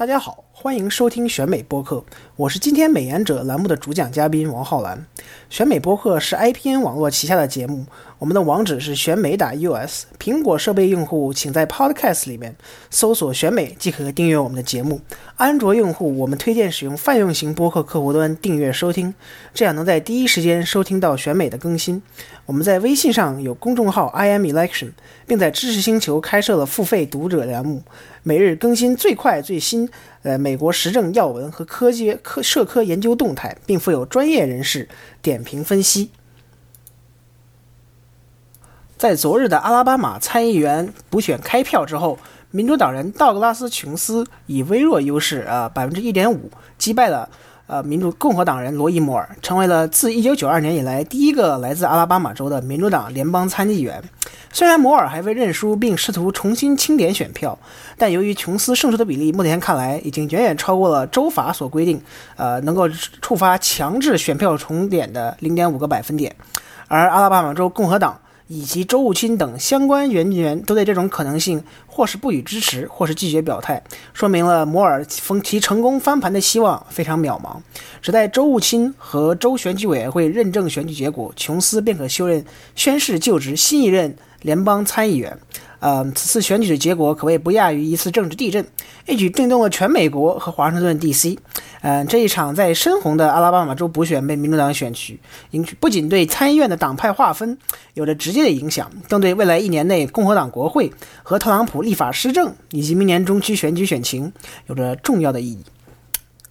大家好，欢迎收听选美播客，我是今天美颜者栏目的主讲嘉宾王浩然。选美播客是 IPN 网络旗下的节目，我们的网址是选美打 US。苹果设备用户请在 Podcast 里面搜索“选美”即可订阅我们的节目。安卓用户，我们推荐使用泛用型播客客户端订阅收听，这样能在第一时间收听到选美的更新。我们在微信上有公众号 I am Election，并在知识星球开设了付费读者栏目。每日更新最快最新，呃，美国时政要闻和科技科社科研究动态，并附有专业人士点评分析。在昨日的阿拉巴马参议员补选开票之后，民主党人道格拉斯·琼斯以微弱优势，啊，百分之一点五击败了。呃，民主共和党人罗伊·摩尔成为了自一九九二年以来第一个来自阿拉巴马州的民主党联邦参议员。虽然摩尔还未认输，并试图重新清点选票，但由于琼斯胜出的比例目前看来已经远远超过了州法所规定，呃，能够触发强制选票重点的0.5个百分点，而阿拉巴马州共和党。以及州务卿等相关人员都对这种可能性或是不予支持，或是拒绝表态，说明了摩尔封其成功翻盘的希望非常渺茫。只待州务卿和州选举委员会认证选举结果，琼斯便可就任宣誓就职新一任联邦参议员。呃，此次选举的结果可谓不亚于一次政治地震，一举震动了全美国和华盛顿 D.C。嗯，这一场在深红的阿拉巴马州补选被民主党选取，不仅对参议院的党派划分有着直接的影响，更对未来一年内共和党国会和特朗普立法施政以及明年中期选举选情有着重要的意义。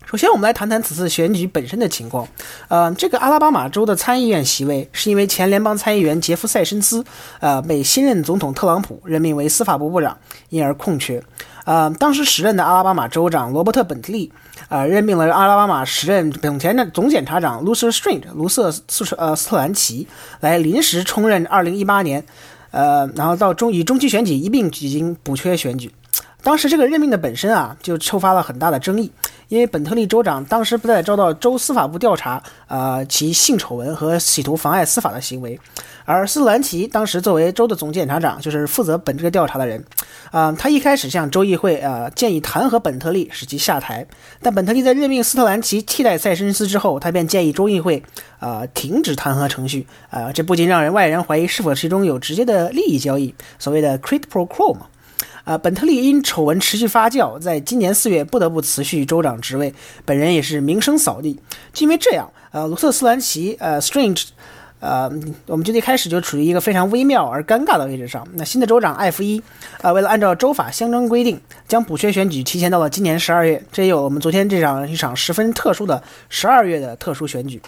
首先，我们来谈谈此次选举本身的情况。呃，这个阿拉巴马州的参议院席位是因为前联邦参议员杰夫·塞申斯，呃，被新任总统特朗普任命为司法部部长，因而空缺。呃，当时时任的阿拉巴马州长罗伯特·本特利，呃，任命了阿拉巴马时任本田的总检察长卢瑟·斯 g e 卢瑟斯呃斯特兰奇来临时充任2018年，呃，然后到中以中期选举一并举行补缺选举。当时这个任命的本身啊，就触发了很大的争议。因为本特利州长当时不再遭到州司法部调查，呃，其性丑闻和企图妨碍司法的行为，而斯兰奇当时作为州的总检察长，就是负责本这个调查的人，啊，他一开始向州议会呃建议弹劾本特利，使其下台，但本特利在任命斯特兰奇替代塞申斯之后，他便建议州议会啊停止弹劾程序，啊，这不禁让人外人怀疑是否其中有直接的利益交易，所谓的 c r i t pro quo 嘛。啊，本特利因丑闻持续发酵，在今年四月不得不辞去州长职位，本人也是名声扫地。就因为这样，呃，卢瑟斯兰奇，呃，Strange，呃，我们就一开始就处于一个非常微妙而尴尬的位置上。那新的州长艾弗伊，啊，为了按照州法相关规定，将补缺选举提前到了今年十二月，这也有我们昨天这场一场十分特殊的十二月的特殊选举。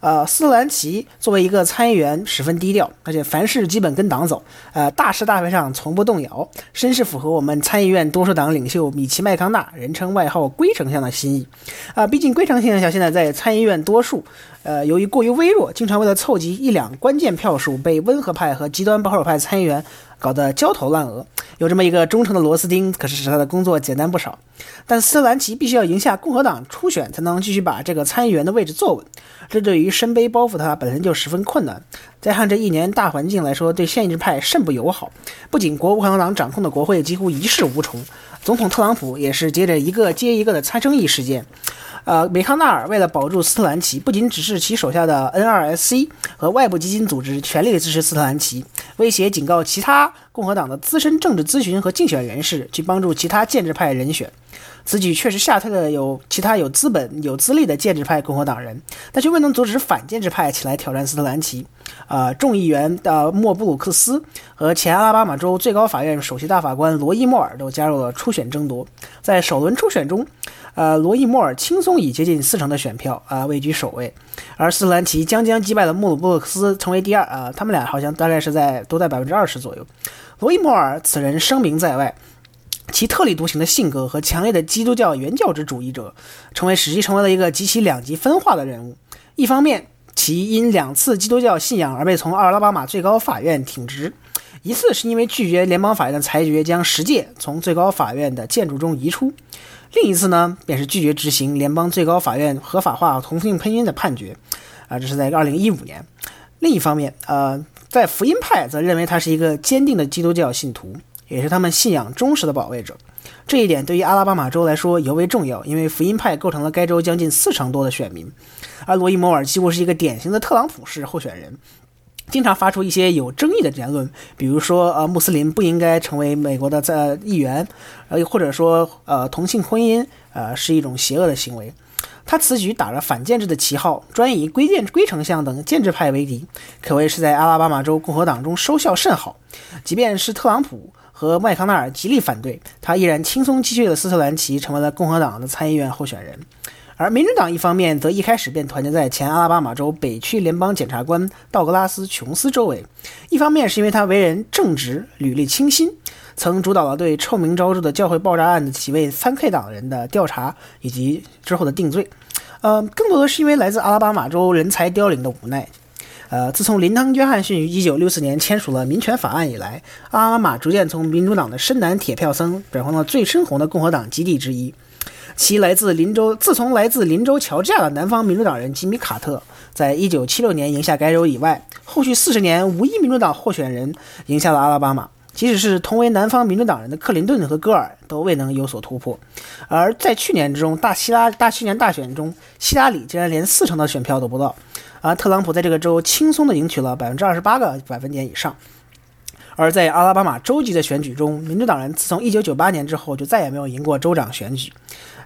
呃，斯特兰奇作为一个参议员，十分低调，而且凡事基本跟党走，呃，大是大非上从不动摇，深是符合我们参议院多数党领袖米奇麦康纳，人称外号“龟丞相”的心意。啊，毕竟龟丞相现在在参议院多数，呃，由于过于微弱，经常为了凑集一两关键票数，被温和派和极端保守派参议员。搞得焦头烂额，有这么一个忠诚的螺丝钉，可是使他的工作简单不少。但斯特兰奇必须要赢下共和党初选，才能继续把这个参议员的位置坐稳。这对于身背包袱他本身就十分困难。再看这一年大环境来说，对现制派甚不友好。不仅国共和党掌控的国会几乎一事无成，总统特朗普也是接着一个接一个的参生意事件。呃，梅康纳尔为了保住斯特兰奇，不仅指示其手下的 NRSC 和外部基金组织全力支持斯特兰奇，威胁警告其他共和党的资深政治咨询和竞选人士去帮助其他建制派人选。此举确实吓退了有其他有资本、有资历的建制派共和党人，但却未能阻止反建制派起来挑战斯特兰奇。啊，众议员的莫布鲁克斯和前阿拉巴马州最高法院首席大法官罗伊·莫尔都加入了初选争夺。在首轮初选中，呃，罗伊·莫尔轻松以接近四成的选票啊位居首位，而斯特兰奇将将击败了莫布鲁克斯，成为第二。啊，他们俩好像大概是在都在百分之二十左右。罗伊·莫尔此人声名在外。其特立独行的性格和强烈的基督教原教旨主义者，成为使其成为了一个极其两极分化的人物。一方面，其因两次基督教信仰而被从阿拉巴马最高法院挺直，一次是因为拒绝联邦法院的裁决将十诫从最高法院的建筑中移出，另一次呢，便是拒绝执行联邦最高法院合法化同性婚姻的判决。啊，这是在二零一五年。另一方面，呃，在福音派则认为他是一个坚定的基督教信徒。也是他们信仰忠实的保卫者，这一点对于阿拉巴马州来说尤为重要，因为福音派构成了该州将近四成多的选民，而罗伊摩尔几乎是一个典型的特朗普式候选人。经常发出一些有争议的言论，比如说，呃，穆斯林不应该成为美国的在议员，呃，或者说，呃，同性婚姻，呃，是一种邪恶的行为。他此举打着反建制的旗号，专以规建规丞相等建制派为敌，可谓是在阿拉巴马州共和党中收效甚好。即便是特朗普和麦康奈尔极力反对，他依然轻松击退了斯特兰奇，成为了共和党的参议院候选人。而民主党一方面则一开始便团结在前阿拉巴马州北区联邦检察官道格拉斯·琼斯周围，一方面是因为他为人正直、履历清新，曾主导了对臭名昭著的教会爆炸案的几位三 K 党人的调查以及之后的定罪，呃，更多的是因为来自阿拉巴马州人才凋零的无奈。呃，自从林登·约翰逊于1964年签署了民权法案以来，阿拉巴马逐渐从民主党的深蓝铁票僧转换了最深红的共和党基地之一。其来自林州，自从来自林州乔治亚的南方民主党人吉米·卡特在一九七六年赢下该州以外，后续四十年无一民主党候选人赢下了阿拉巴马。即使是同为南方民主党人的克林顿和戈尔都未能有所突破。而在去年之中，大希拉大去年大选中，希拉里竟然连四成的选票都不到，而特朗普在这个州轻松地赢取了百分之二十八个百分点以上。而在阿拉巴马州级的选举中，民主党人自从一九九八年之后就再也没有赢过州长选举。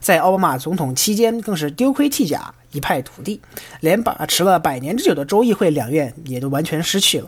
在奥巴马总统期间，更是丢盔弃甲，一败涂地，连把持了百年之久的州议会两院也都完全失去了。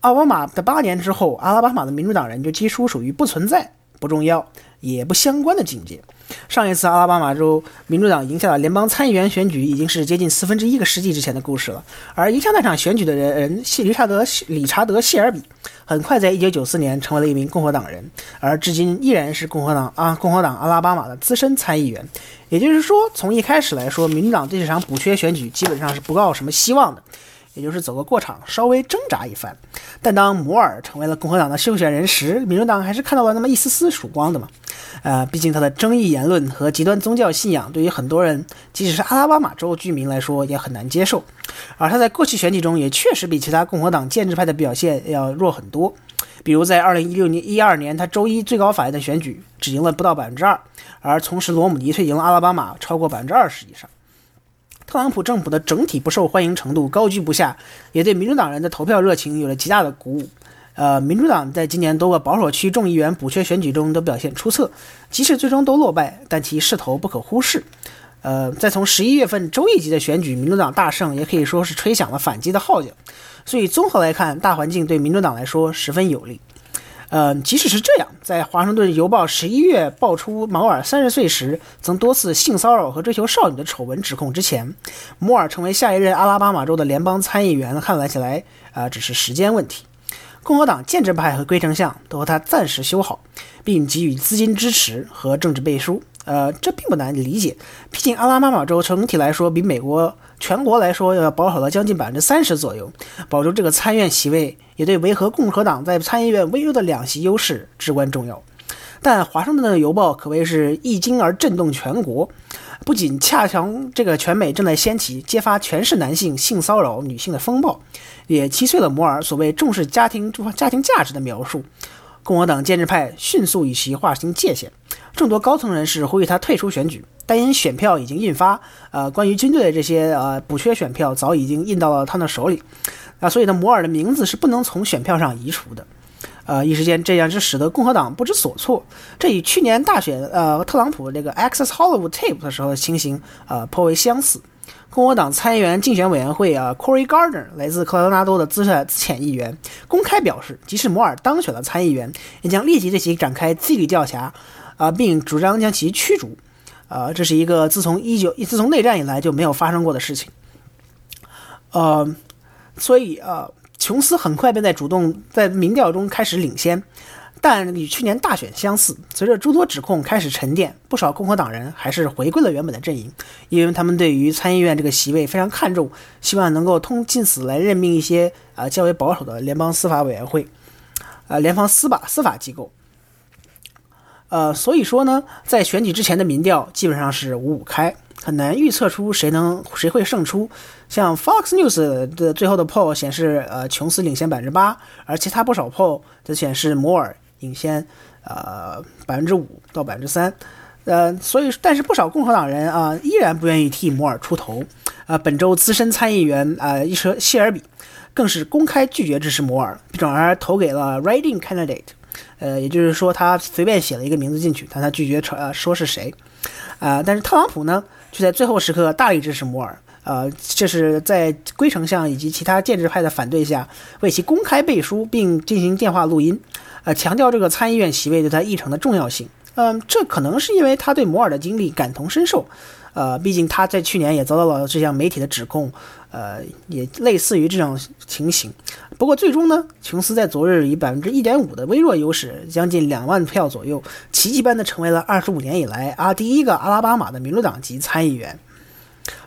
奥巴马的八年之后，阿拉巴马的民主党人就几乎属于不存在、不重要、也不相关的境界。上一次阿拉巴马州民主党赢下了联邦参议员选举，已经是接近四分之一个世纪之前的故事了。而赢下那场选举的人谢理查德理查德谢尔比，很快在一九九四年成为了一名共和党人，而至今依然是共和党啊共和党阿拉巴马的资深参议员。也就是说，从一开始来说，民主党对这场补缺选举基本上是不抱什么希望的。也就是走个过场，稍微挣扎一番。但当摩尔成为了共和党的候选人时，民主党还是看到了那么一丝丝曙光的嘛。呃，毕竟他的争议言论和极端宗教信仰，对于很多人，即使是阿拉巴马州居民来说，也很难接受。而他在过去选举中，也确实比其他共和党建制派的表现要弱很多。比如在2016年、12年，他周一最高法院的选举只赢了不到百分之二，而同时罗姆尼却赢了阿拉巴马超过百分之二十以上。特朗普政府的整体不受欢迎程度高居不下，也对民主党人的投票热情有了极大的鼓舞。呃，民主党在今年多个保守区众议员补缺选举中都表现出色，即使最终都落败，但其势头不可忽视。呃，在从十一月份州一级的选举，民主党大胜，也可以说是吹响了反击的号角。所以综合来看，大环境对民主党来说十分有利。呃，即使是这样，在《华盛顿邮报》十一月爆出摩尔三十岁时曾多次性骚扰和追求少女的丑闻指控之前，摩尔成为下一任阿拉巴马州的联邦参议员，看来起来啊只是时间问题。共和党建制派和龟丞相都和他暂时修好，并给予资金支持和政治背书。呃，这并不难理解，毕竟阿拉巴马州整体来说比美国全国来说要保守了将近百分之三十左右，保住这个参院席位也对维和共和党在参议院微弱的两席优势至关重要。但华盛顿的邮报可谓是一惊而震动全国，不仅恰巧这个全美正在掀起揭发全市男性性骚扰女性的风暴，也击碎了摩尔所谓重视家庭家庭价值的描述。共和党建制派迅速与其划清界限，众多高层人士呼吁他退出选举，但因选票已经印发，呃，关于军队的这些呃补缺选票早已经印到了他的手里，啊，所以呢，摩尔的名字是不能从选票上移除的，呃，一时间这样就使得共和党不知所措，这与去年大选呃特朗普这个 Access Hollywood Tape 的时候的情形呃颇为相似。共和党参议员竞选委员会啊，Cory Gardner 来自科罗拉多的资深资浅议员，公开表示，即使摩尔当选了参议员，也将立即对其展开纪律调查，啊，并主张将其驱逐，啊，这是一个自从一九自从内战以来就没有发生过的事情，呃，所以啊，琼斯很快便在主动在民调中开始领先。但与去年大选相似，随着诸多指控开始沉淀，不少共和党人还是回归了原本的阵营，因为他们对于参议院这个席位非常看重，希望能够通近此来任命一些啊较为保守的联邦司法委员会，啊联邦司法司法机构。呃，所以说呢，在选举之前的民调基本上是五五开，很难预测出谁能谁会胜出。像 Fox News 的最后的 poll 显示，呃，琼斯领先百分之八，而其他不少 poll 则显示摩尔。领先，呃百分之五到百分之三。呃，所以但是不少共和党人啊依然不愿意替摩尔出头。啊，本周资深参议员啊伊舍谢尔比更是公开拒绝支持摩尔，转而投给了 writing candidate。呃，也就是说他随便写了一个名字进去，但他拒绝呃说是谁。啊，但是特朗普呢却在最后时刻大力支持摩尔。呃，这是在龟丞相以及其他建制派的反对下，为其公开背书并进行电话录音，呃，强调这个参议院席位对他议程的重要性。嗯，这可能是因为他对摩尔的经历感同身受，呃，毕竟他在去年也遭到了这项媒体的指控，呃，也类似于这种情形。不过最终呢，琼斯在昨日以百分之一点五的微弱优势，将近两万票左右，奇迹般的成为了二十五年以来啊第一个阿拉巴马的民主党籍参议员。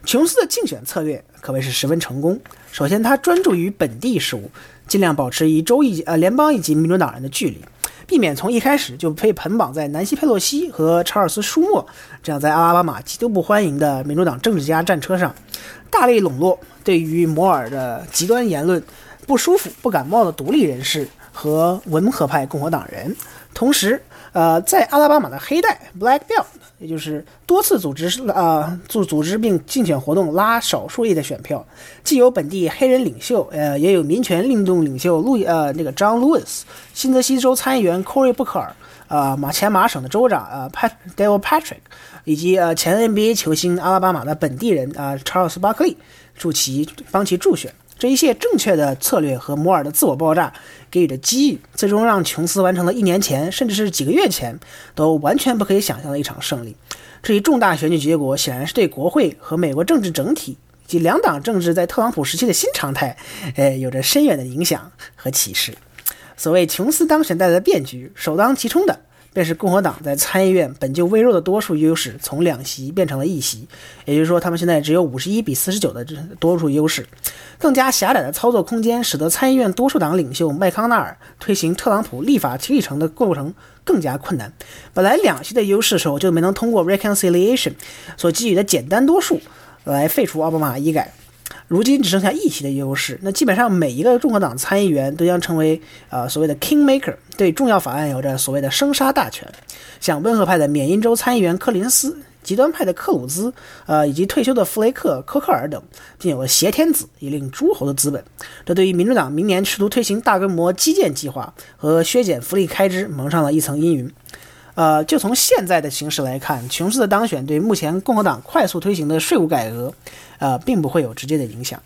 琼斯的竞选策略可谓是十分成功。首先，他专注于本地事务，尽量保持与州一呃联邦一级民主党人的距离，避免从一开始就被捆绑在南希·佩洛西和查尔斯·舒默这样在阿拉巴马极度不欢迎的民主党政治家战车上，大力笼络对于摩尔的极端言论不舒服、不感冒的独立人士和温和派共和党人，同时，呃，在阿拉巴马的黑带 （Black Belt）。也就是多次组织啊组组织并竞选活动拉少数裔的选票，既有本地黑人领袖，呃，也有民权运动领袖路呃那个 John Lewis，新泽西州参议员 Cory Booker，啊马前马省的州长啊 Pat Devil Patrick，以及呃前 NBA 球星阿拉巴马的本地人啊查尔斯巴克利助其帮其助选。这一切正确的策略和摩尔的自我爆炸给予的机遇，最终让琼斯完成了一年前，甚至是几个月前都完全不可以想象的一场胜利。这一重大选举结果显然是对国会和美国政治整体及两党政治在特朗普时期的新常态，呃，有着深远的影响和启示。所谓琼斯当选带来的变局，首当其冲的。便是共和党在参议院本就微弱的多数优势从两席变成了一席，也就是说，他们现在只有五十一比四十九的这多数优势。更加狭窄的操作空间，使得参议院多数党领袖麦康奈尔推行特朗普立法历程的过程更加困难。本来两席的优势时候就没能通过 reconciliation 所给予的简单多数来废除奥巴马医改。如今只剩下一席的优势，那基本上每一个共和党参议员都将成为呃所谓的 kingmaker，对重要法案有着所谓的生杀大权。像温和派的缅因州参议员柯林斯，极端派的克鲁兹，呃以及退休的弗雷克、科克尔等，竟有了挟天子以令诸侯的资本。这对于民主党明年试图推行大规模基建计划和削减福利开支蒙上了一层阴云。呃，就从现在的形势来看，琼斯的当选对目前共和党快速推行的税务改革，呃，并不会有直接的影响。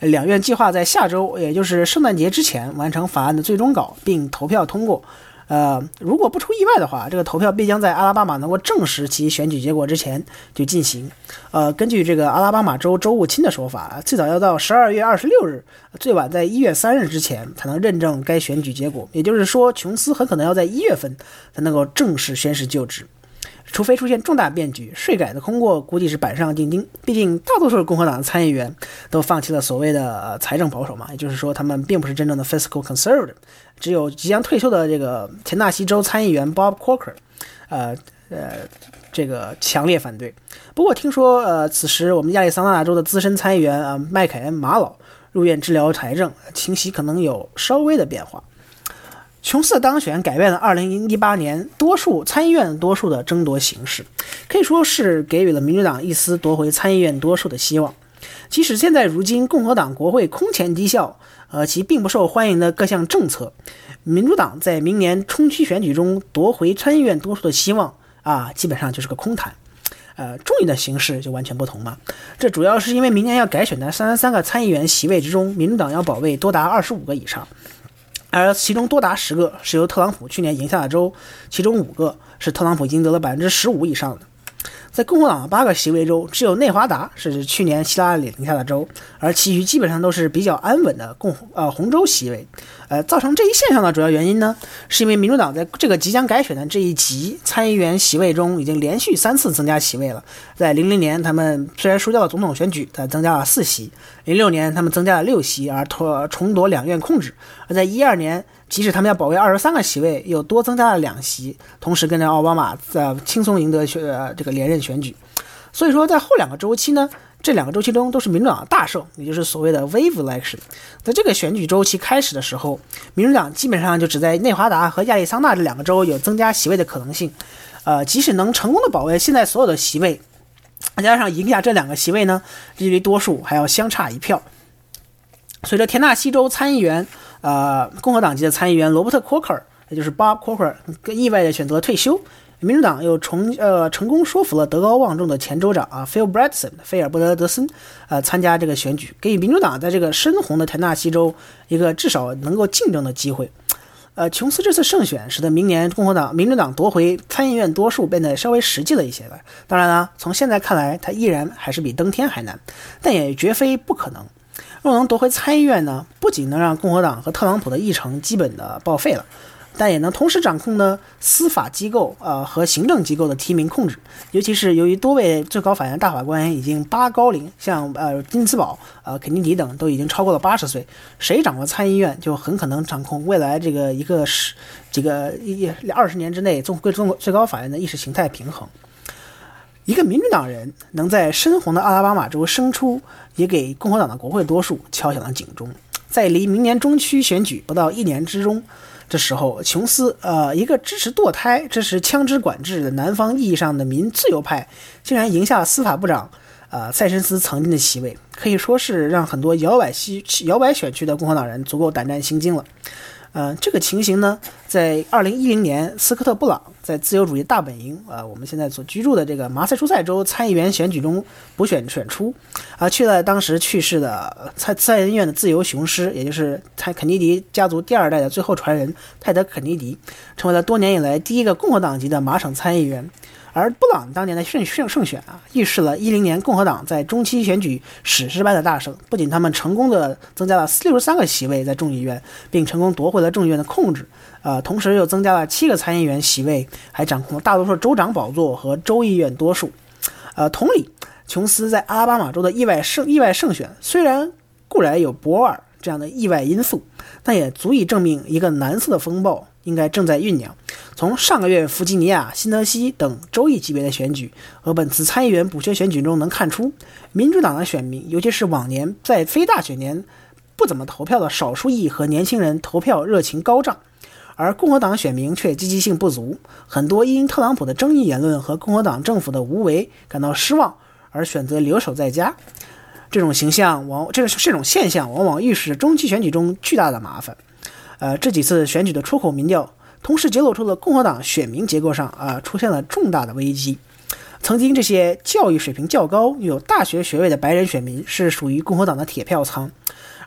两院计划在下周，也就是圣诞节之前完成法案的最终稿，并投票通过。呃，如果不出意外的话，这个投票必将在阿拉巴马能够证实其选举结果之前就进行。呃，根据这个阿拉巴马州州务卿的说法，最早要到十二月二十六日，最晚在一月三日之前才能认证该选举结果。也就是说，琼斯很可能要在一月份才能够正式宣誓就职。除非出现重大变局，税改的通过估计是板上钉钉。毕竟大多数共和党的参议员都放弃了所谓的财政保守嘛，也就是说他们并不是真正的 fiscal conservative。只有即将退休的这个田纳西州参议员 Bob Corker，呃呃，这个强烈反对。不过听说呃，此时我们亚利桑那州的资深参议员啊麦凯恩马老入院治疗财政，情形可能有稍微的变化。琼斯的当选改变了2018年多数参议院多数的争夺形势，可以说是给予了民主党一丝夺回参议院多数的希望。即使现在如今共和党国会空前低效，呃，其并不受欢迎的各项政策，民主党在明年冲区选举中夺回参议院多数的希望啊，基本上就是个空谈。呃，众议的形式就完全不同嘛。这主要是因为明年要改选的三十三个参议员席位之中，民主党要保卫多达二十五个以上。而其中多达十个是由特朗普去年赢下的州，其中五个是特朗普赢得了百分之十五以上的。在共和党的八个席位中，只有内华达是去年希拉里赢下的州，而其余基本上都是比较安稳的共呃红州席位。呃，造成这一现象的主要原因呢，是因为民主党在这个即将改选的这一级参议员席位中，已经连续三次增加席位了。在零零年，他们虽然输掉了总统选举，但增加了四席；零六年，他们增加了六席，而脱重夺两院控制；而在一二年。即使他们要保卫二十三个席位，又多增加了两席，同时跟着奥巴马在轻松赢得选这个连任选举。所以说在后两个周期呢，这两个周期中都是民主党的大胜，也就是所谓的 wave election。在这个选举周期开始的时候，民主党基本上就只在内华达和亚利桑那这两个州有增加席位的可能性。呃，即使能成功的保卫现在所有的席位，再加上赢下这两个席位呢，距离多数还要相差一票。随着田纳西州参议员，呃，共和党籍的参议员罗伯特·库克，也就是 Bob Corker，意外的选择退休。民主党又重呃成功说服了德高望重的前州长啊，Phil Bredesen，菲尔·布德德森，呃，参加这个选举，给予民主党在这个深红的田纳西州一个至少能够竞争的机会。呃，琼斯这次胜选，使得明年共和党、民主党夺回参议院多数变得稍微实际了一些了。当然了，从现在看来，他依然还是比登天还难，但也绝非不可能。若能夺回参议院呢，不仅能让共和党和特朗普的议程基本的报废了。但也能同时掌控呢司法机构啊和行政机构的提名控制，尤其是由于多位最高法院大法官已经八高龄，像呃金斯堡、呃肯尼迪等都已经超过了八十岁，谁掌握参议院就很可能掌控未来这个一个十这个一二十年之内中中国最高法院的意识形态平衡。一个民主党人能在深红的阿拉巴马州胜出，也给共和党的国会多数敲响了警钟。在离明年中期选举不到一年之中。这时候，琼斯，呃，一个支持堕胎、支持枪支管制的南方意义上的民自由派，竟然赢下了司法部长，呃，塞申斯曾经的席位，可以说是让很多摇摆西摇摆选区的共和党人足够胆战心惊了。呃，这个情形呢，在二零一零年，斯科特·布朗在自由主义大本营，呃，我们现在所居住的这个马赛诸塞州参议员选举中补选选出，啊，去了当时去世的参参议院的自由雄狮，也就是泰肯尼迪家族第二代的最后传人泰德·肯尼迪，成为了多年以来第一个共和党籍的马省参议员。而布朗当年的胜胜胜选啊，预示了一零年共和党在中期选举史诗般的大胜。不仅他们成功的增加了六十三个席位在众议院，并成功夺回了众议院的控制，呃，同时又增加了七个参议员席位，还掌控了大多数州长宝座和州议院多数。呃，同理，琼斯在阿拉巴马州的意外胜意外胜选，虽然固然有博尔这样的意外因素，但也足以证明一个蓝色的风暴。应该正在酝酿。从上个月弗吉尼亚、新泽西等州议级别的选举和本次参议员补缺选举中能看出，民主党的选民，尤其是往年在非大选年不怎么投票的少数裔和年轻人，投票热情高涨；而共和党选民却积极性不足，很多因特朗普的争议言论和共和党政府的无为感到失望，而选择留守在家。这种形象往这个这种现象往往预示着中期选举中巨大的麻烦。呃，这几次选举的出口民调，同时揭露出了共和党选民结构上啊出现了重大的危机。曾经这些教育水平较高、有大学学位的白人选民是属于共和党的铁票仓，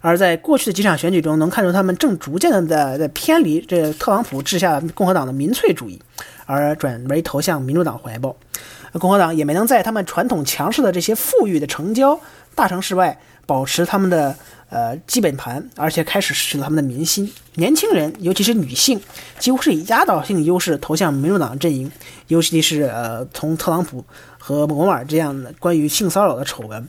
而在过去的几场选举中，能看出他们正逐渐的在在偏离这特朗普治下共和党的民粹主义，而转为投向民主党怀抱。共和党也没能在他们传统强势的这些富裕的城郊大城市外保持他们的。呃，基本盘，而且开始失去了他们的民心。年轻人，尤其是女性，几乎是以压倒性优势投向民主党阵营。尤其是呃，从特朗普和摩尔这样的关于性骚扰的丑闻，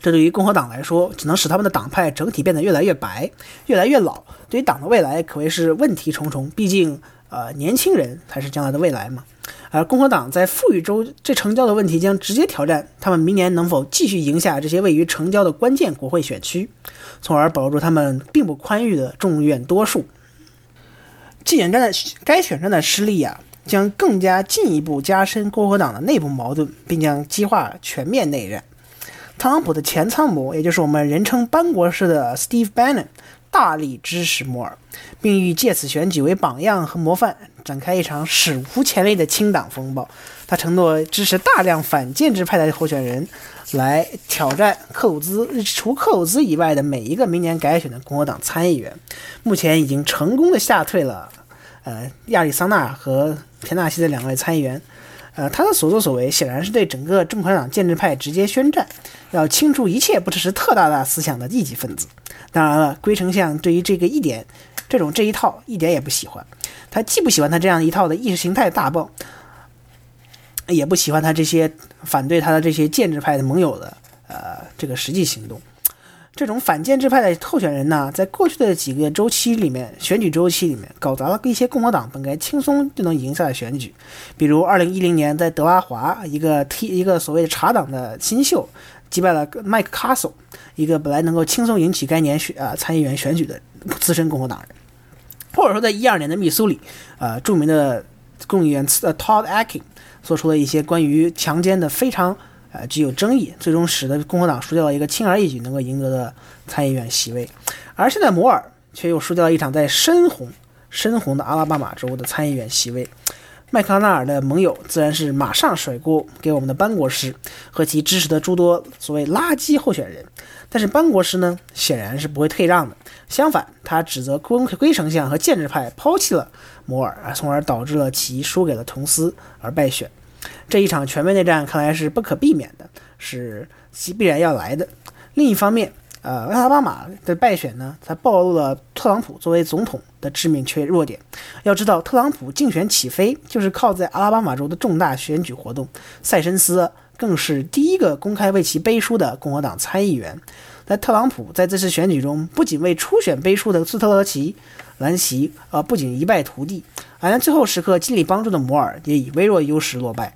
这对于共和党来说，只能使他们的党派整体变得越来越白，越来越老。对于党的未来，可谓是问题重重。毕竟，呃，年轻人才是将来的未来嘛。而共和党在富裕州这成交的问题将直接挑战他们明年能否继续赢下这些位于成交的关键国会选区，从而保住他们并不宽裕的众院多数。这选战的该选战的失利啊，将更加进一步加深共和党的内部矛盾，并将激化全面内战。特朗普的前参谋，也就是我们人称“班国师”的 Steve Bannon。大力支持摩尔，并欲借此选举为榜样和模范，展开一场史无前例的清党风暴。他承诺支持大量反建制派的候选人，来挑战克鲁兹除克鲁兹以外的每一个明年改选的共和党参议员。目前已经成功的吓退了，呃，亚利桑那和田纳西的两位参议员。呃，他的所作所为显然是对整个共和党建制派直接宣战，要清除一切不支持特大大思想的异己分子。当然了，龟丞相对于这个一点，这种这一套一点也不喜欢。他既不喜欢他这样一套的意识形态大棒，也不喜欢他这些反对他的这些建制派的盟友的呃这个实际行动。这种反建制派的候选人呢，在过去的几个周期里面，选举周期里面，搞砸了一些共和党本该轻松就能赢下的选举，比如2010年在德拉华，一个 T 一个所谓的茶党的新秀击败了麦克卡索，一个本来能够轻松赢取该年选啊参议员选举的资深共和党人，或者说在12年的密苏里，呃，著名的众议员呃 Todd Akin 做出了一些关于强奸的非常。呃，具有争议，最终使得共和党输掉了一个轻而易举能够赢得的参议院席位，而现在摩尔却又输掉了一场在深红、深红的阿拉巴马州的参议院席位。麦康奈尔的盟友自然是马上甩锅给我们的班国师和其支持的诸多所谓垃圾候选人，但是班国师呢，显然是不会退让的。相反，他指责圭圭丞相和建制派抛弃了摩尔，从而导致了其输给了同斯而败选。这一场全面内战看来是不可避免的，是必然要来的。另一方面，呃，阿拉巴马的败选呢，才暴露了特朗普作为总统的致命缺弱点。要知道，特朗普竞选起飞就是靠在阿拉巴马州的重大选举活动。塞申斯更是第一个公开为其背书的共和党参议员。在特朗普在这次选举中，不仅为初选背书的斯特勒奇兰奇，呃，不仅一败涂地，而在最后时刻尽力帮助的摩尔也以微弱优势落败。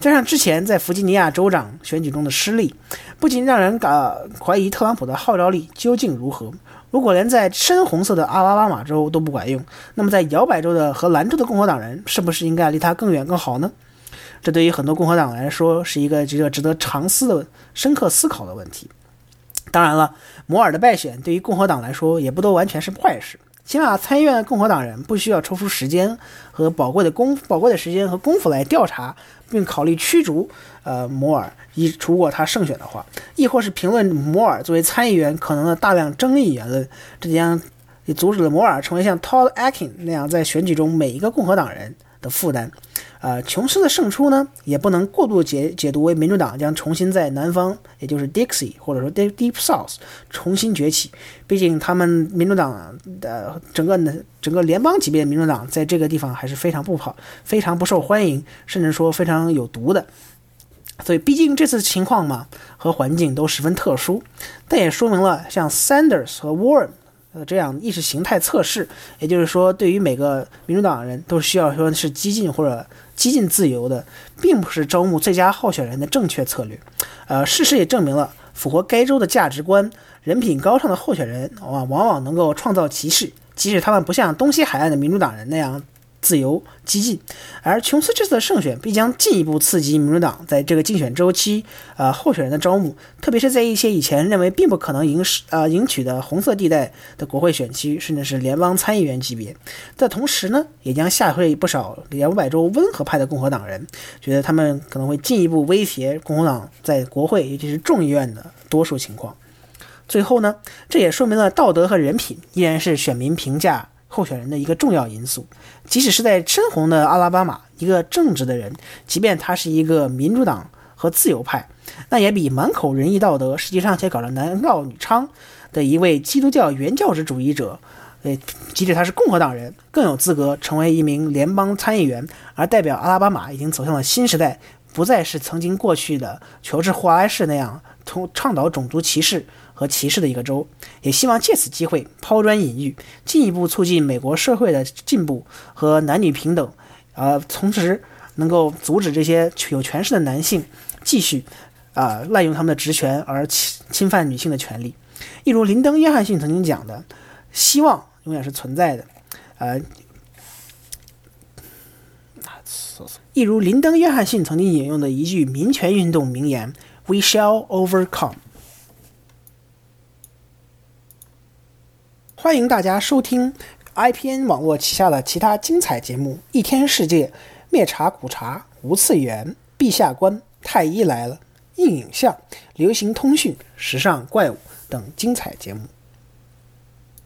加上之前在弗吉尼亚州长选举中的失利，不仅让人呃怀疑特朗普的号召力究竟如何。如果连在深红色的阿拉巴马州都不管用，那么在摇摆州的和兰州的共和党人是不是应该离他更远更好呢？这对于很多共和党来说是一个值得值得长思的深刻思考的问题。当然了，摩尔的败选对于共和党来说也不都完全是坏事。起码参议院的共和党人不需要抽出时间和宝贵的功宝贵的时间和功夫来调查，并考虑驱逐呃摩尔，一如果他胜选的话，亦或是评论摩尔作为参议员可能的大量争议言论，这将也阻止了摩尔成为像 Todd Akin 那样在选举中每一个共和党人的负担。呃，琼斯的胜出呢，也不能过度解解读为民主党将重新在南方，也就是 Dixie 或者说 Deep Deep South 重新崛起。毕竟他们民主党的整个的整个联邦级别的民主党在这个地方还是非常不好、非常不受欢迎，甚至说非常有毒的。所以，毕竟这次情况嘛和环境都十分特殊，但也说明了像 Sanders 和 Warren。这样意识形态测试，也就是说，对于每个民主党人都需要说是激进或者激进自由的，并不是招募最佳候选人的正确策略。呃，事实也证明了，符合该州的价值观、人品高尚的候选人，往往往能够创造歧视，即使他们不像东西海岸的民主党人那样。自由激进，而琼斯这次的胜选必将进一步刺激民主党在这个竞选周期，呃，候选人的招募，特别是在一些以前认为并不可能赢呃赢取的红色地带的国会选区，甚至是联邦参议员级别。在同时呢，也将吓退不少两百州温和派的共和党人，觉得他们可能会进一步威胁共和党在国会，尤其是众议院的多数情况。最后呢，这也说明了道德和人品依然是选民评价。候选人的一个重要因素，即使是在深红的阿拉巴马，一个正直的人，即便他是一个民主党和自由派，那也比满口仁义道德，实际上却搞了男盗女娼的一位基督教原教旨主义者，呃，即使他是共和党人，更有资格成为一名联邦参议员，而代表阿拉巴马已经走向了新时代，不再是曾经过去的乔治·华莱士那样从倡导种族歧视。和歧视的一个州，也希望借此机会抛砖引玉，进一步促进美国社会的进步和男女平等，呃，同时能够阻止这些有权势的男性继续啊滥用他们的职权而侵侵犯女性的权利。一如林登·约翰逊曾经讲的，希望永远是存在的。呃，一如林登·约翰逊曾经引用的一句民权运动名言：“We shall overcome。”欢迎大家收听 IPN 网络旗下的其他精彩节目：《一天世界》、《灭茶苦茶》、《无次元》、《陛下观》、《太医来了》、《硬影像》、《流行通讯》、《时尚怪物》等精彩节目。